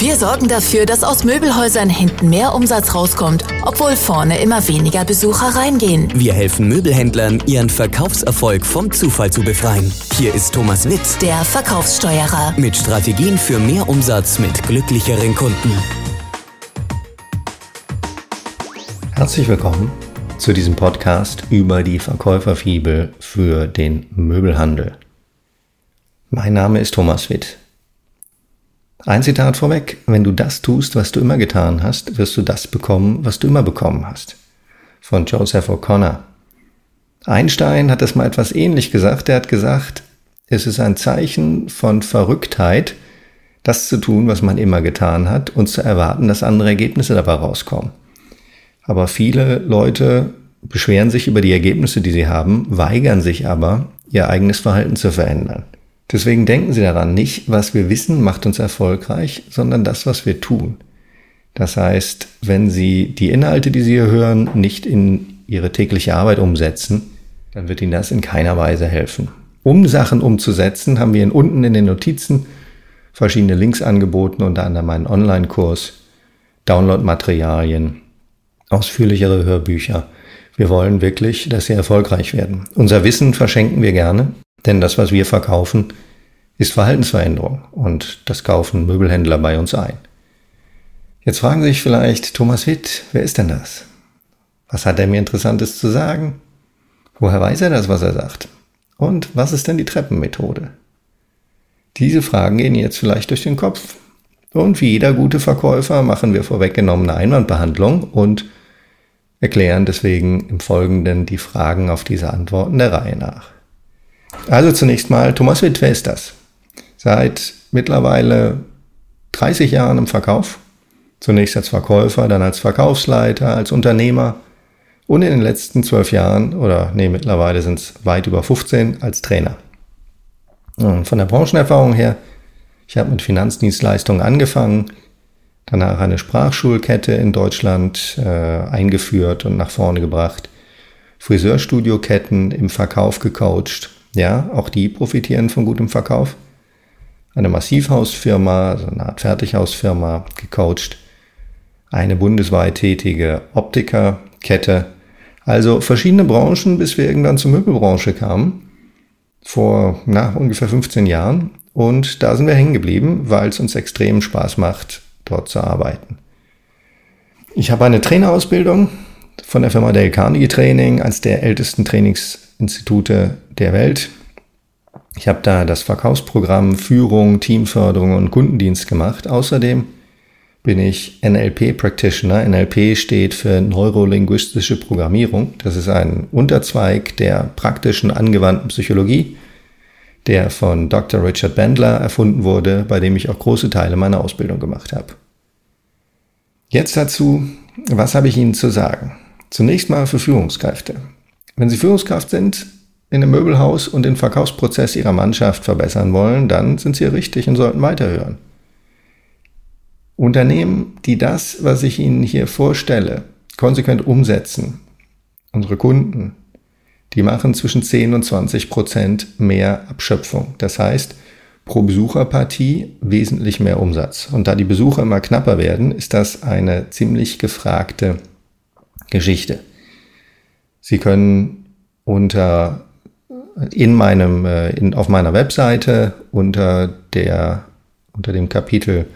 Wir sorgen dafür, dass aus Möbelhäusern hinten mehr Umsatz rauskommt, obwohl vorne immer weniger Besucher reingehen. Wir helfen Möbelhändlern, ihren Verkaufserfolg vom Zufall zu befreien. Hier ist Thomas Witt, Der Verkaufssteuerer. mit Strategien für mehr Umsatz mit glücklicheren Kunden. Herzlich willkommen zu diesem Podcast über die Verkäuferfibel für den Möbelhandel. Mein Name ist Thomas Witt. Ein Zitat vorweg, wenn du das tust, was du immer getan hast, wirst du das bekommen, was du immer bekommen hast. Von Joseph O'Connor. Einstein hat das mal etwas ähnlich gesagt. Er hat gesagt, es ist ein Zeichen von Verrücktheit, das zu tun, was man immer getan hat und zu erwarten, dass andere Ergebnisse dabei rauskommen. Aber viele Leute beschweren sich über die Ergebnisse, die sie haben, weigern sich aber, ihr eigenes Verhalten zu verändern. Deswegen denken Sie daran, nicht, was wir wissen, macht uns erfolgreich, sondern das, was wir tun. Das heißt, wenn Sie die Inhalte, die Sie hier hören, nicht in Ihre tägliche Arbeit umsetzen, dann wird Ihnen das in keiner Weise helfen. Um Sachen umzusetzen, haben wir Ihnen unten in den Notizen verschiedene Links angeboten, unter anderem einen Online-Kurs, Download-Materialien, ausführlichere Hörbücher. Wir wollen wirklich, dass Sie erfolgreich werden. Unser Wissen verschenken wir gerne, denn das, was wir verkaufen, ist Verhaltensveränderung und das kaufen Möbelhändler bei uns ein. Jetzt fragen Sie sich vielleicht, Thomas Witt, wer ist denn das? Was hat er mir Interessantes zu sagen? Woher weiß er das, was er sagt? Und was ist denn die Treppenmethode? Diese Fragen gehen jetzt vielleicht durch den Kopf. Und wie jeder gute Verkäufer machen wir vorweggenommene Einwandbehandlung und erklären deswegen im Folgenden die Fragen auf diese Antworten der Reihe nach. Also zunächst mal, Thomas Witt, wer ist das? Seit mittlerweile 30 Jahren im Verkauf. Zunächst als Verkäufer, dann als Verkaufsleiter, als Unternehmer und in den letzten zwölf Jahren, oder nee, mittlerweile sind es weit über 15, als Trainer. Und von der Branchenerfahrung her, ich habe mit Finanzdienstleistungen angefangen, danach eine Sprachschulkette in Deutschland äh, eingeführt und nach vorne gebracht, Friseurstudioketten im Verkauf gecoacht, ja, auch die profitieren von gutem Verkauf. Eine Massivhausfirma, also eine Art Fertighausfirma gecoacht. Eine bundesweit tätige Optikerkette. Also verschiedene Branchen, bis wir irgendwann zur Möbelbranche kamen. Vor na, ungefähr 15 Jahren. Und da sind wir hängen geblieben, weil es uns extrem Spaß macht, dort zu arbeiten. Ich habe eine Trainerausbildung von der Firma Dale Carnegie Training, als der ältesten Trainingsinstitute der Welt. Ich habe da das Verkaufsprogramm Führung, Teamförderung und Kundendienst gemacht. Außerdem bin ich NLP Practitioner. NLP steht für Neurolinguistische Programmierung. Das ist ein Unterzweig der praktischen angewandten Psychologie, der von Dr. Richard Bandler erfunden wurde, bei dem ich auch große Teile meiner Ausbildung gemacht habe. Jetzt dazu, was habe ich Ihnen zu sagen? Zunächst mal für Führungskräfte. Wenn Sie Führungskraft sind, in einem Möbelhaus und den Verkaufsprozess Ihrer Mannschaft verbessern wollen, dann sind Sie richtig und sollten weiterhören. Unternehmen, die das, was ich Ihnen hier vorstelle, konsequent umsetzen, unsere Kunden, die machen zwischen 10 und 20 Prozent mehr Abschöpfung. Das heißt, pro Besucherpartie wesentlich mehr Umsatz. Und da die Besucher immer knapper werden, ist das eine ziemlich gefragte Geschichte. Sie können unter in meinem in, auf meiner Webseite unter der unter dem Kapitel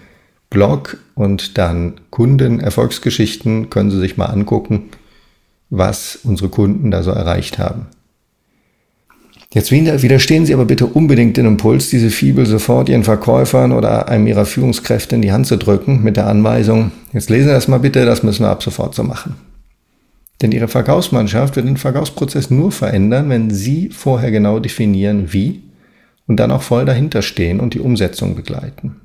Blog und dann Kunden Erfolgsgeschichten können Sie sich mal angucken, was unsere Kunden da so erreicht haben. Jetzt widerstehen Sie aber bitte unbedingt den Impuls, diese Fibel sofort Ihren Verkäufern oder einem Ihrer Führungskräfte in die Hand zu drücken mit der Anweisung, jetzt lesen Sie das mal bitte, das müssen wir ab sofort so machen. Denn Ihre Verkaufsmannschaft wird den Verkaufsprozess nur verändern, wenn Sie vorher genau definieren, wie und dann auch voll dahinter stehen und die Umsetzung begleiten.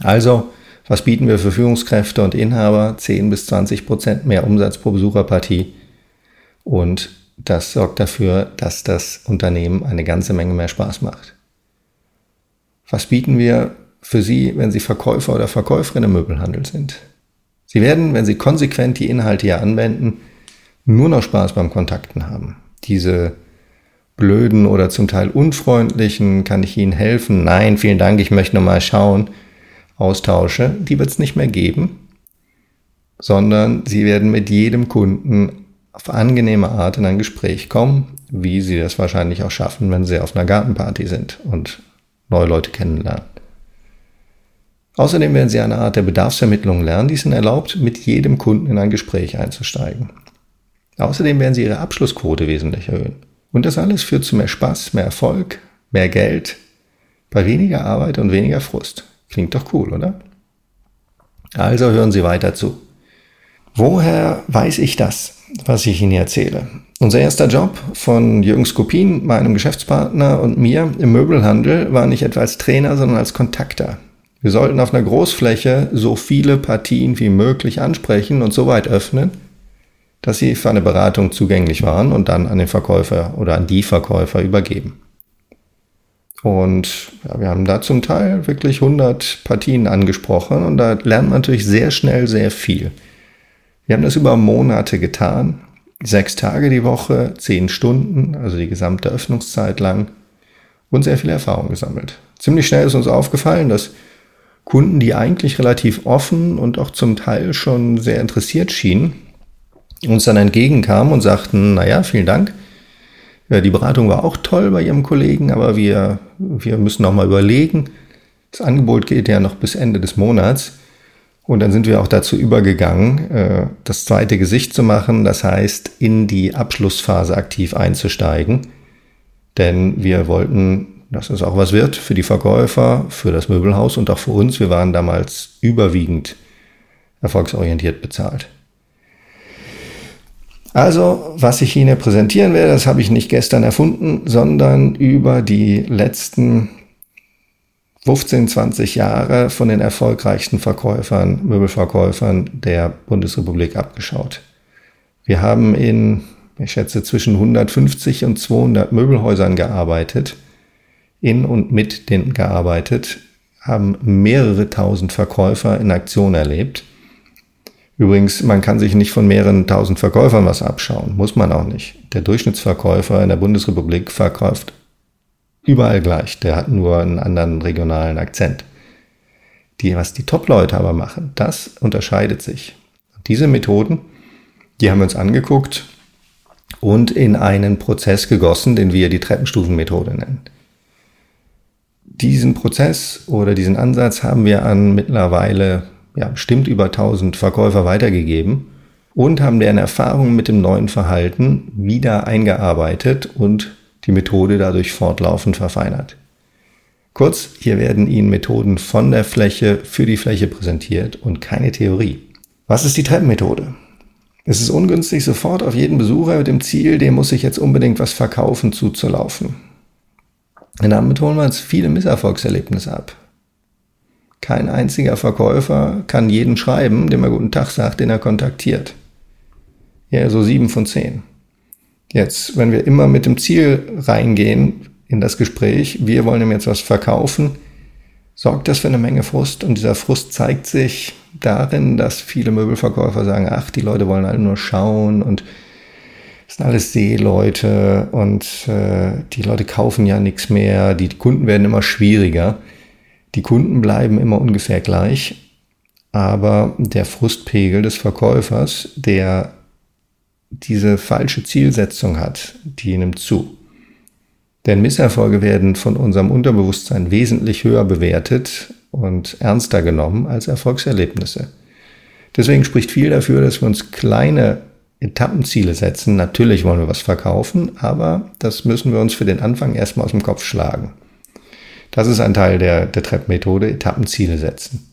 Also, was bieten wir für Führungskräfte und Inhaber? 10 bis 20 Prozent mehr Umsatz pro Besucherpartie. Und das sorgt dafür, dass das Unternehmen eine ganze Menge mehr Spaß macht. Was bieten wir für Sie, wenn Sie Verkäufer oder Verkäuferin im Möbelhandel sind? Sie werden, wenn Sie konsequent die Inhalte hier anwenden, nur noch Spaß beim Kontakten haben. Diese blöden oder zum Teil unfreundlichen, kann ich Ihnen helfen? Nein, vielen Dank, ich möchte nur mal schauen. austausche, die wird es nicht mehr geben, sondern Sie werden mit jedem Kunden auf angenehme Art in ein Gespräch kommen, wie Sie das wahrscheinlich auch schaffen, wenn Sie auf einer Gartenparty sind und neue Leute kennenlernen. Außerdem werden Sie eine Art der Bedarfsvermittlung lernen, die es Ihnen erlaubt, mit jedem Kunden in ein Gespräch einzusteigen. Außerdem werden Sie Ihre Abschlussquote wesentlich erhöhen. Und das alles führt zu mehr Spaß, mehr Erfolg, mehr Geld, bei weniger Arbeit und weniger Frust. Klingt doch cool, oder? Also hören Sie weiter zu. Woher weiß ich das, was ich Ihnen erzähle? Unser erster Job von Jürgen Skopin, meinem Geschäftspartner und mir im Möbelhandel war nicht etwa als Trainer, sondern als Kontakter. Wir sollten auf einer Großfläche so viele Partien wie möglich ansprechen und so weit öffnen, dass sie für eine Beratung zugänglich waren und dann an den Verkäufer oder an die Verkäufer übergeben. Und ja, wir haben da zum Teil wirklich 100 Partien angesprochen und da lernt man natürlich sehr schnell sehr viel. Wir haben das über Monate getan, sechs Tage die Woche, zehn Stunden, also die gesamte Öffnungszeit lang und sehr viel Erfahrung gesammelt. Ziemlich schnell ist uns aufgefallen, dass Kunden, die eigentlich relativ offen und auch zum Teil schon sehr interessiert schienen, uns dann entgegenkamen und sagten, naja, vielen Dank. Ja, die Beratung war auch toll bei Ihrem Kollegen, aber wir, wir müssen noch mal überlegen. Das Angebot geht ja noch bis Ende des Monats. Und dann sind wir auch dazu übergegangen, äh, das zweite Gesicht zu machen, das heißt, in die Abschlussphase aktiv einzusteigen. Denn wir wollten dass es auch was wird für die Verkäufer, für das Möbelhaus und auch für uns. Wir waren damals überwiegend erfolgsorientiert bezahlt. Also, was ich Ihnen präsentieren werde, das habe ich nicht gestern erfunden, sondern über die letzten 15, 20 Jahre von den erfolgreichsten Verkäufern, Möbelverkäufern der Bundesrepublik abgeschaut. Wir haben in, ich schätze, zwischen 150 und 200 Möbelhäusern gearbeitet in und mit denen gearbeitet, haben mehrere tausend Verkäufer in Aktion erlebt. Übrigens, man kann sich nicht von mehreren tausend Verkäufern was abschauen, muss man auch nicht. Der Durchschnittsverkäufer in der Bundesrepublik verkauft überall gleich, der hat nur einen anderen regionalen Akzent. Die, was die Top-Leute aber machen, das unterscheidet sich. Diese Methoden, die haben wir uns angeguckt und in einen Prozess gegossen, den wir die Treppenstufenmethode nennen. Diesen Prozess oder diesen Ansatz haben wir an mittlerweile ja, bestimmt über 1000 Verkäufer weitergegeben und haben deren Erfahrungen mit dem neuen Verhalten wieder eingearbeitet und die Methode dadurch fortlaufend verfeinert. Kurz, hier werden Ihnen Methoden von der Fläche für die Fläche präsentiert und keine Theorie. Was ist die Treppenmethode? Es ist ungünstig, sofort auf jeden Besucher mit dem Ziel, dem muss ich jetzt unbedingt was verkaufen, zuzulaufen. Und damit holen wir uns viele Misserfolgserlebnisse ab. Kein einziger Verkäufer kann jeden schreiben, dem er guten Tag sagt, den er kontaktiert. Ja, so sieben von zehn. Jetzt, wenn wir immer mit dem Ziel reingehen in das Gespräch, wir wollen ihm jetzt was verkaufen, sorgt das für eine Menge Frust. Und dieser Frust zeigt sich darin, dass viele Möbelverkäufer sagen, ach, die Leute wollen alle nur schauen und sind alles Seeleute und äh, die Leute kaufen ja nichts mehr, die Kunden werden immer schwieriger. Die Kunden bleiben immer ungefähr gleich, aber der Frustpegel des Verkäufers, der diese falsche Zielsetzung hat, die nimmt zu. Denn Misserfolge werden von unserem Unterbewusstsein wesentlich höher bewertet und ernster genommen als Erfolgserlebnisse. Deswegen spricht viel dafür, dass wir uns kleine Etappenziele setzen. Natürlich wollen wir was verkaufen, aber das müssen wir uns für den Anfang erstmal aus dem Kopf schlagen. Das ist ein Teil der, der Trap-Methode, Etappenziele setzen.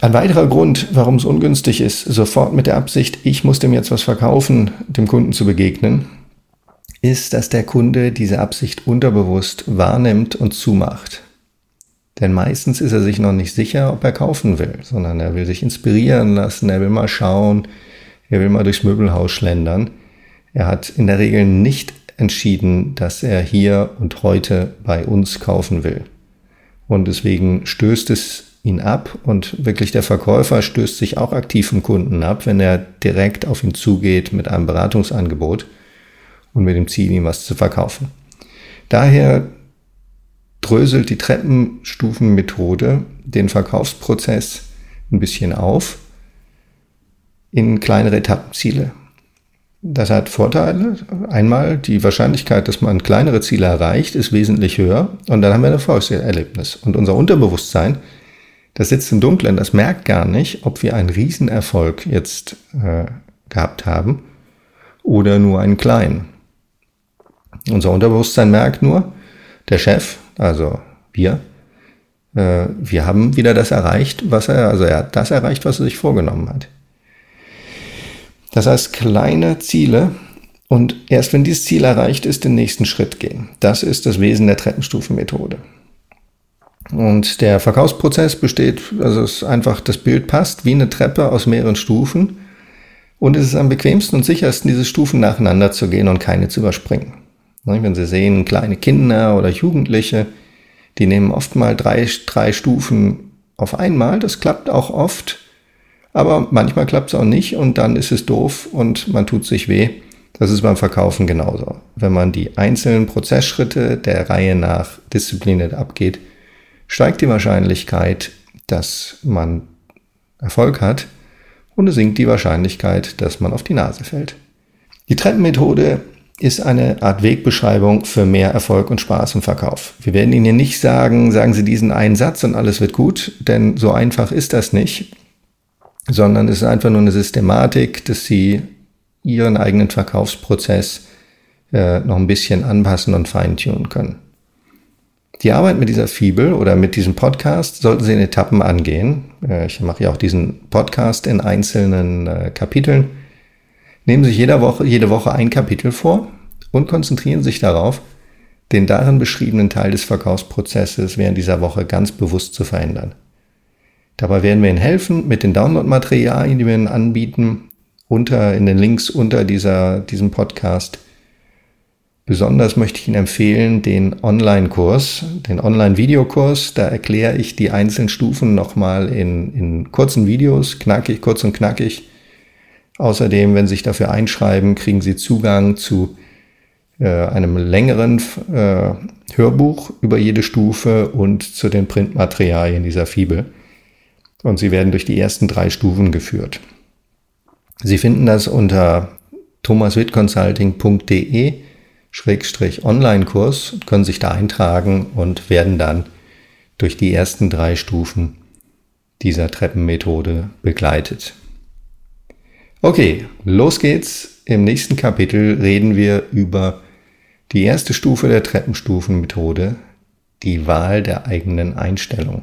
Ein weiterer Grund, warum es ungünstig ist, sofort mit der Absicht, ich muss dem jetzt was verkaufen, dem Kunden zu begegnen, ist, dass der Kunde diese Absicht unterbewusst wahrnimmt und zumacht. Denn meistens ist er sich noch nicht sicher, ob er kaufen will, sondern er will sich inspirieren lassen, er will mal schauen, er will mal durchs Möbelhaus schlendern. Er hat in der Regel nicht entschieden, dass er hier und heute bei uns kaufen will. Und deswegen stößt es ihn ab und wirklich der Verkäufer stößt sich auch aktiv vom Kunden ab, wenn er direkt auf ihn zugeht mit einem Beratungsangebot und mit dem Ziel, ihm was zu verkaufen. Daher dröselt die Treppenstufenmethode den Verkaufsprozess ein bisschen auf in kleinere Etappenziele. Das hat Vorteile. Einmal die Wahrscheinlichkeit, dass man kleinere Ziele erreicht, ist wesentlich höher. Und dann haben wir ein Erfolgserlebnis. Und unser Unterbewusstsein, das sitzt im Dunkeln, das merkt gar nicht, ob wir einen Riesenerfolg jetzt äh, gehabt haben oder nur einen kleinen. Unser Unterbewusstsein merkt nur, der Chef, also wir, äh, wir haben wieder das erreicht, was er, also er hat das erreicht, was er sich vorgenommen hat. Das heißt, kleine Ziele und erst wenn dieses Ziel erreicht ist, den nächsten Schritt gehen. Das ist das Wesen der Treppenstufenmethode. Und der Verkaufsprozess besteht, also es ist einfach, das Bild passt wie eine Treppe aus mehreren Stufen. Und es ist am bequemsten und sichersten, diese Stufen nacheinander zu gehen und keine zu überspringen. Wenn Sie sehen, kleine Kinder oder Jugendliche, die nehmen oft mal drei, drei Stufen auf einmal. Das klappt auch oft. Aber manchmal klappt es auch nicht und dann ist es doof und man tut sich weh. Das ist beim Verkaufen genauso. Wenn man die einzelnen Prozessschritte der Reihe nach diszipliniert abgeht, steigt die Wahrscheinlichkeit, dass man Erfolg hat und es sinkt die Wahrscheinlichkeit, dass man auf die Nase fällt. Die Treppenmethode ist eine Art Wegbeschreibung für mehr Erfolg und Spaß im Verkauf. Wir werden Ihnen hier nicht sagen, sagen Sie diesen einen Satz und alles wird gut, denn so einfach ist das nicht sondern es ist einfach nur eine Systematik, dass sie ihren eigenen Verkaufsprozess äh, noch ein bisschen anpassen und feintunen können. Die Arbeit mit dieser Fibel oder mit diesem Podcast sollten Sie in Etappen angehen. Äh, ich mache ja auch diesen Podcast in einzelnen äh, Kapiteln. Nehmen Sie sich jede Woche, jede Woche ein Kapitel vor und konzentrieren sich darauf, den darin beschriebenen Teil des Verkaufsprozesses während dieser Woche ganz bewusst zu verändern. Dabei werden wir Ihnen helfen mit den Download-Materialien, die wir Ihnen anbieten, unter, in den Links unter dieser, diesem Podcast. Besonders möchte ich Ihnen empfehlen den Online-Kurs, den Online-Videokurs. Da erkläre ich die einzelnen Stufen nochmal in, in kurzen Videos, knackig, kurz und knackig. Außerdem, wenn Sie sich dafür einschreiben, kriegen Sie Zugang zu äh, einem längeren äh, Hörbuch über jede Stufe und zu den Printmaterialien dieser Fibel und Sie werden durch die ersten drei Stufen geführt. Sie finden das unter thomaswittconsulting.de Schrägstrich Online-Kurs, können sich da eintragen und werden dann durch die ersten drei Stufen dieser Treppenmethode begleitet. Okay, los geht's. Im nächsten Kapitel reden wir über die erste Stufe der Treppenstufenmethode, die Wahl der eigenen Einstellung.